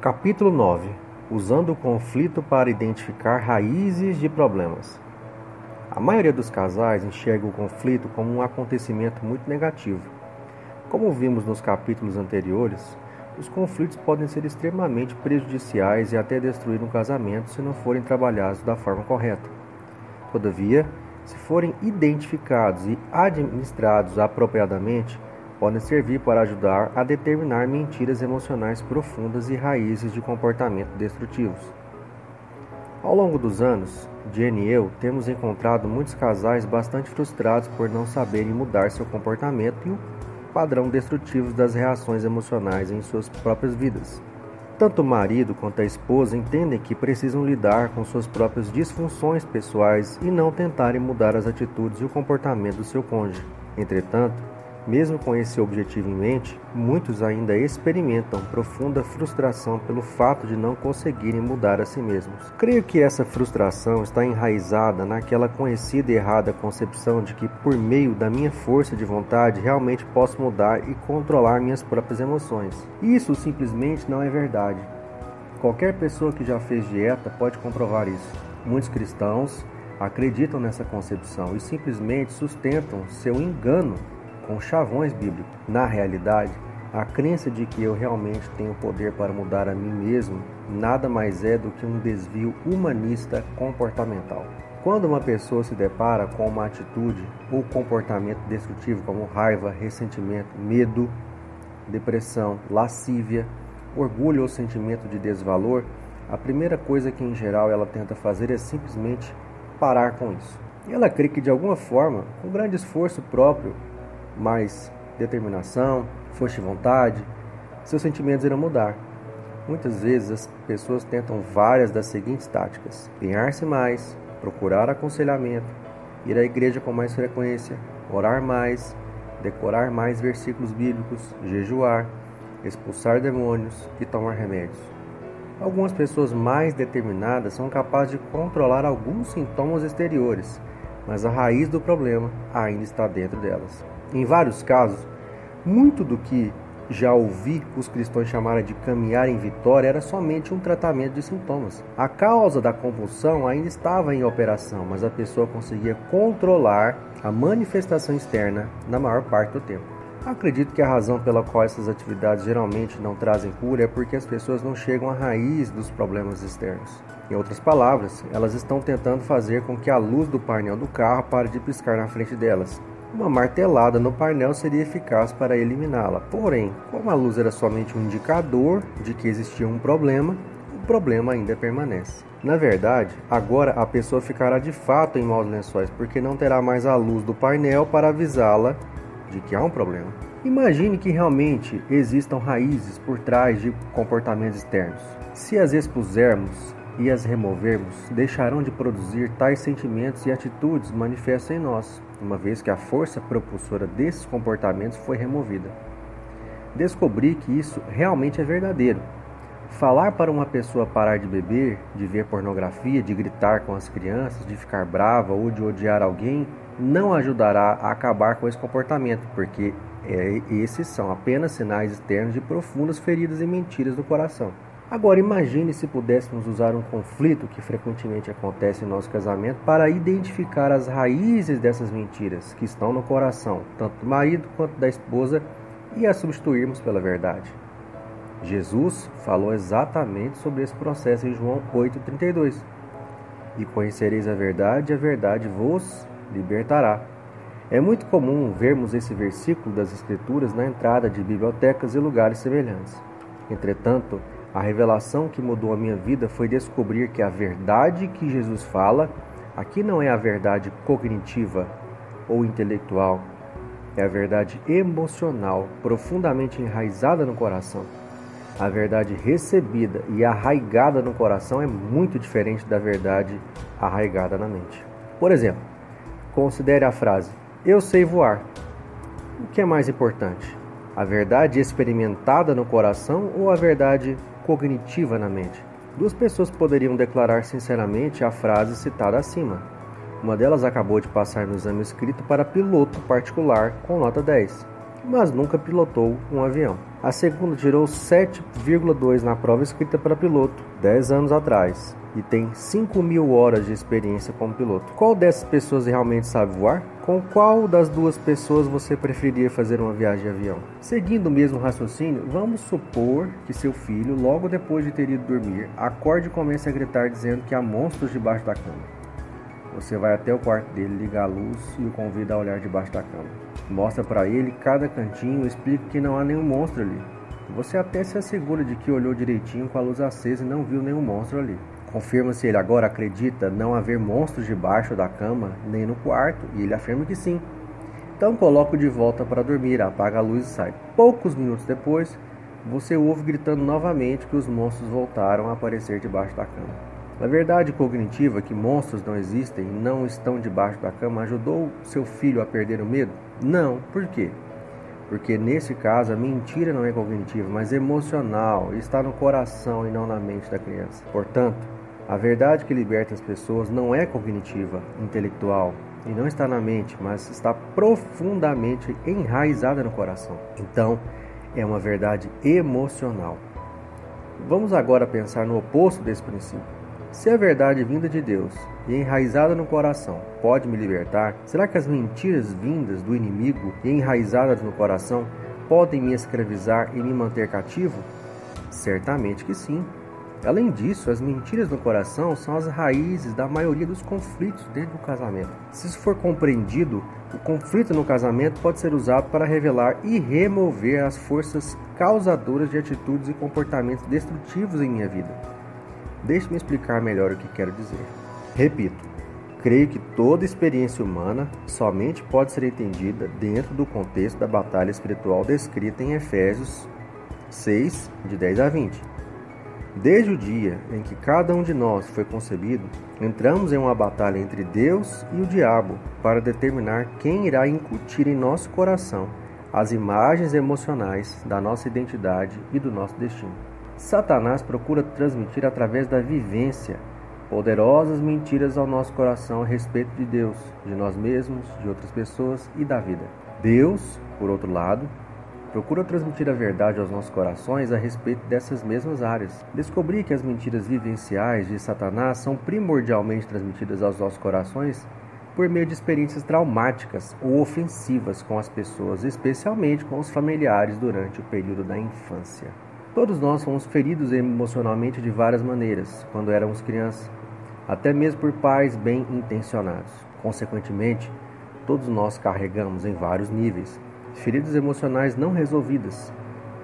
Capítulo 9 Usando o conflito para identificar raízes de problemas. A maioria dos casais enxerga o conflito como um acontecimento muito negativo. Como vimos nos capítulos anteriores, os conflitos podem ser extremamente prejudiciais e até destruir um casamento se não forem trabalhados da forma correta. Todavia, se forem identificados e administrados apropriadamente, podem servir para ajudar a determinar mentiras emocionais profundas e raízes de comportamento destrutivos. Ao longo dos anos, Jenny e eu temos encontrado muitos casais bastante frustrados por não saberem mudar seu comportamento e o padrão destrutivo das reações emocionais em suas próprias vidas. Tanto o marido quanto a esposa entendem que precisam lidar com suas próprias disfunções pessoais e não tentarem mudar as atitudes e o comportamento do seu cônjuge. Entretanto, mesmo com esse objetivo em mente, muitos ainda experimentam profunda frustração pelo fato de não conseguirem mudar a si mesmos. Creio que essa frustração está enraizada naquela conhecida e errada concepção de que, por meio da minha força de vontade, realmente posso mudar e controlar minhas próprias emoções. Isso simplesmente não é verdade. Qualquer pessoa que já fez dieta pode comprovar isso. Muitos cristãos acreditam nessa concepção e simplesmente sustentam seu engano com chavões bíblicos. Na realidade, a crença de que eu realmente tenho poder para mudar a mim mesmo nada mais é do que um desvio humanista comportamental. Quando uma pessoa se depara com uma atitude ou comportamento destrutivo como raiva, ressentimento, medo, depressão, lascívia, orgulho ou sentimento de desvalor, a primeira coisa que em geral ela tenta fazer é simplesmente parar com isso. Ela crê que de alguma forma, com grande esforço próprio, mais determinação, força de vontade, seus sentimentos irão mudar. Muitas vezes as pessoas tentam várias das seguintes táticas: empenhar-se mais, procurar aconselhamento, ir à igreja com mais frequência, orar mais, decorar mais versículos bíblicos, jejuar, expulsar demônios e tomar remédios. Algumas pessoas mais determinadas são capazes de controlar alguns sintomas exteriores, mas a raiz do problema ainda está dentro delas. Em vários casos, muito do que já ouvi os cristãos chamarem de caminhar em vitória era somente um tratamento de sintomas. A causa da compulsão ainda estava em operação, mas a pessoa conseguia controlar a manifestação externa na maior parte do tempo. Acredito que a razão pela qual essas atividades geralmente não trazem cura é porque as pessoas não chegam à raiz dos problemas externos. Em outras palavras, elas estão tentando fazer com que a luz do painel do carro pare de piscar na frente delas, uma martelada no painel seria eficaz para eliminá-la. Porém, como a luz era somente um indicador de que existia um problema, o problema ainda permanece. Na verdade, agora a pessoa ficará de fato em maus lençóis porque não terá mais a luz do painel para avisá-la de que há um problema. Imagine que realmente existam raízes por trás de comportamentos externos. Se as expusermos e as removermos, deixarão de produzir tais sentimentos e atitudes manifestos em nós, uma vez que a força propulsora desses comportamentos foi removida. Descobri que isso realmente é verdadeiro. Falar para uma pessoa parar de beber, de ver pornografia, de gritar com as crianças, de ficar brava ou de odiar alguém não ajudará a acabar com esse comportamento, porque é, esses são apenas sinais externos de profundas feridas e mentiras no coração. Agora imagine se pudéssemos usar um conflito que frequentemente acontece em nosso casamento para identificar as raízes dessas mentiras que estão no coração, tanto do marido quanto da esposa, e as substituirmos pela verdade. Jesus falou exatamente sobre esse processo em João 8,32. E conhecereis a verdade, e a verdade vos libertará. É muito comum vermos esse versículo das Escrituras na entrada de bibliotecas e lugares semelhantes. Entretanto, a revelação que mudou a minha vida foi descobrir que a verdade que Jesus fala aqui não é a verdade cognitiva ou intelectual, é a verdade emocional, profundamente enraizada no coração. A verdade recebida e arraigada no coração é muito diferente da verdade arraigada na mente. Por exemplo, considere a frase: Eu sei voar. O que é mais importante? A verdade experimentada no coração ou a verdade cognitiva na mente. Duas pessoas poderiam declarar sinceramente a frase citada acima. Uma delas acabou de passar no exame escrito para piloto particular com nota 10, mas nunca pilotou um avião. A segunda tirou 7,2 na prova escrita para piloto, 10 anos atrás, e tem 5 mil horas de experiência como piloto. Qual dessas pessoas realmente sabe voar? Com qual das duas pessoas você preferiria fazer uma viagem de avião? Seguindo o mesmo raciocínio, vamos supor que seu filho, logo depois de ter ido dormir, acorde e comece a gritar dizendo que há monstros debaixo da cama. Você vai até o quarto dele, liga a luz e o convida a olhar debaixo da cama. Mostra para ele cada cantinho e explica que não há nenhum monstro ali. Você até se assegura de que olhou direitinho com a luz acesa e não viu nenhum monstro ali. Confirma se ele agora acredita não haver monstros debaixo da cama nem no quarto, e ele afirma que sim. Então coloca-o de volta para dormir, apaga a luz e sai. Poucos minutos depois, você ouve gritando novamente que os monstros voltaram a aparecer debaixo da cama. A verdade cognitiva que monstros não existem e não estão debaixo da cama ajudou seu filho a perder o medo? Não. Por quê? Porque nesse caso a mentira não é cognitiva, mas emocional, está no coração e não na mente da criança. Portanto, a verdade que liberta as pessoas não é cognitiva, intelectual, e não está na mente, mas está profundamente enraizada no coração. Então, é uma verdade emocional. Vamos agora pensar no oposto desse princípio. Se a verdade vinda de Deus e enraizada no coração pode me libertar, será que as mentiras vindas do inimigo e enraizadas no coração podem me escravizar e me manter cativo? Certamente que sim. Além disso, as mentiras no coração são as raízes da maioria dos conflitos dentro do casamento. Se isso for compreendido, o conflito no casamento pode ser usado para revelar e remover as forças causadoras de atitudes e comportamentos destrutivos em minha vida. Deixe-me explicar melhor o que quero dizer. Repito, creio que toda experiência humana somente pode ser entendida dentro do contexto da batalha espiritual descrita em Efésios 6, de 10 a 20. Desde o dia em que cada um de nós foi concebido, entramos em uma batalha entre Deus e o diabo para determinar quem irá incutir em nosso coração as imagens emocionais da nossa identidade e do nosso destino. Satanás procura transmitir através da vivência poderosas mentiras ao nosso coração a respeito de Deus, de nós mesmos, de outras pessoas e da vida. Deus, por outro lado, procura transmitir a verdade aos nossos corações a respeito dessas mesmas áreas. Descobri que as mentiras vivenciais de Satanás são primordialmente transmitidas aos nossos corações por meio de experiências traumáticas ou ofensivas com as pessoas, especialmente com os familiares durante o período da infância. Todos nós fomos feridos emocionalmente de várias maneiras quando éramos crianças, até mesmo por pais bem intencionados. Consequentemente, todos nós carregamos em vários níveis feridas emocionais não resolvidas,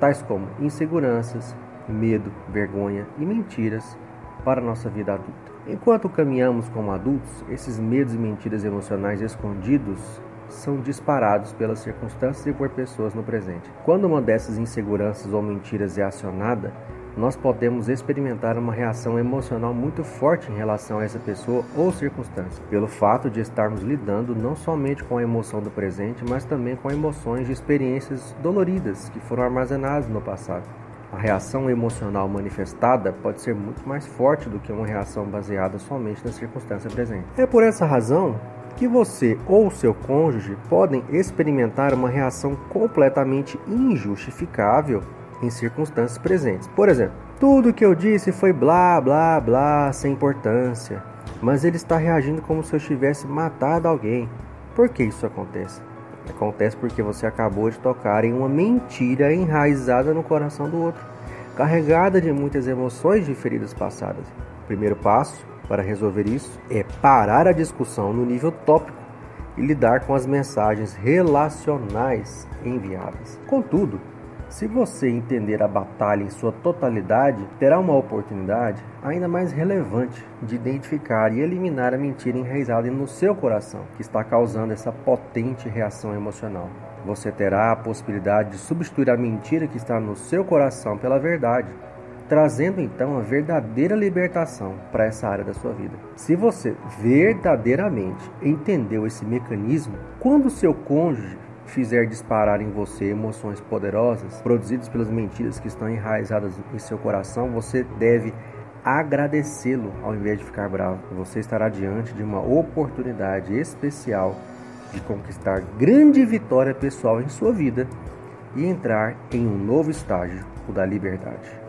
tais como inseguranças, medo, vergonha e mentiras para nossa vida adulta. Enquanto caminhamos como adultos, esses medos e mentiras emocionais escondidos são disparados pelas circunstâncias e por pessoas no presente. Quando uma dessas inseguranças ou mentiras é acionada, nós podemos experimentar uma reação emocional muito forte em relação a essa pessoa ou circunstância, pelo fato de estarmos lidando não somente com a emoção do presente, mas também com emoções de experiências doloridas que foram armazenadas no passado. A reação emocional manifestada pode ser muito mais forte do que uma reação baseada somente na circunstância presente. É por essa razão que você ou seu cônjuge podem experimentar uma reação completamente injustificável em circunstâncias presentes. Por exemplo, tudo que eu disse foi blá blá blá sem importância, mas ele está reagindo como se eu tivesse matado alguém. Por que isso acontece? Acontece porque você acabou de tocar em uma mentira enraizada no coração do outro, carregada de muitas emoções de feridas passadas. Primeiro passo para resolver isso é parar a discussão no nível tópico e lidar com as mensagens relacionais enviadas. Contudo, se você entender a batalha em sua totalidade, terá uma oportunidade ainda mais relevante de identificar e eliminar a mentira enraizada no seu coração, que está causando essa potente reação emocional. Você terá a possibilidade de substituir a mentira que está no seu coração pela verdade, trazendo então a verdadeira libertação para essa área da sua vida. Se você verdadeiramente entendeu esse mecanismo, quando seu cônjuge fizer disparar em você emoções poderosas, produzidas pelas mentiras que estão enraizadas em seu coração, você deve agradecê-lo ao invés de ficar bravo. Você estará diante de uma oportunidade especial de conquistar grande vitória pessoal em sua vida e entrar em um novo estágio, o da liberdade.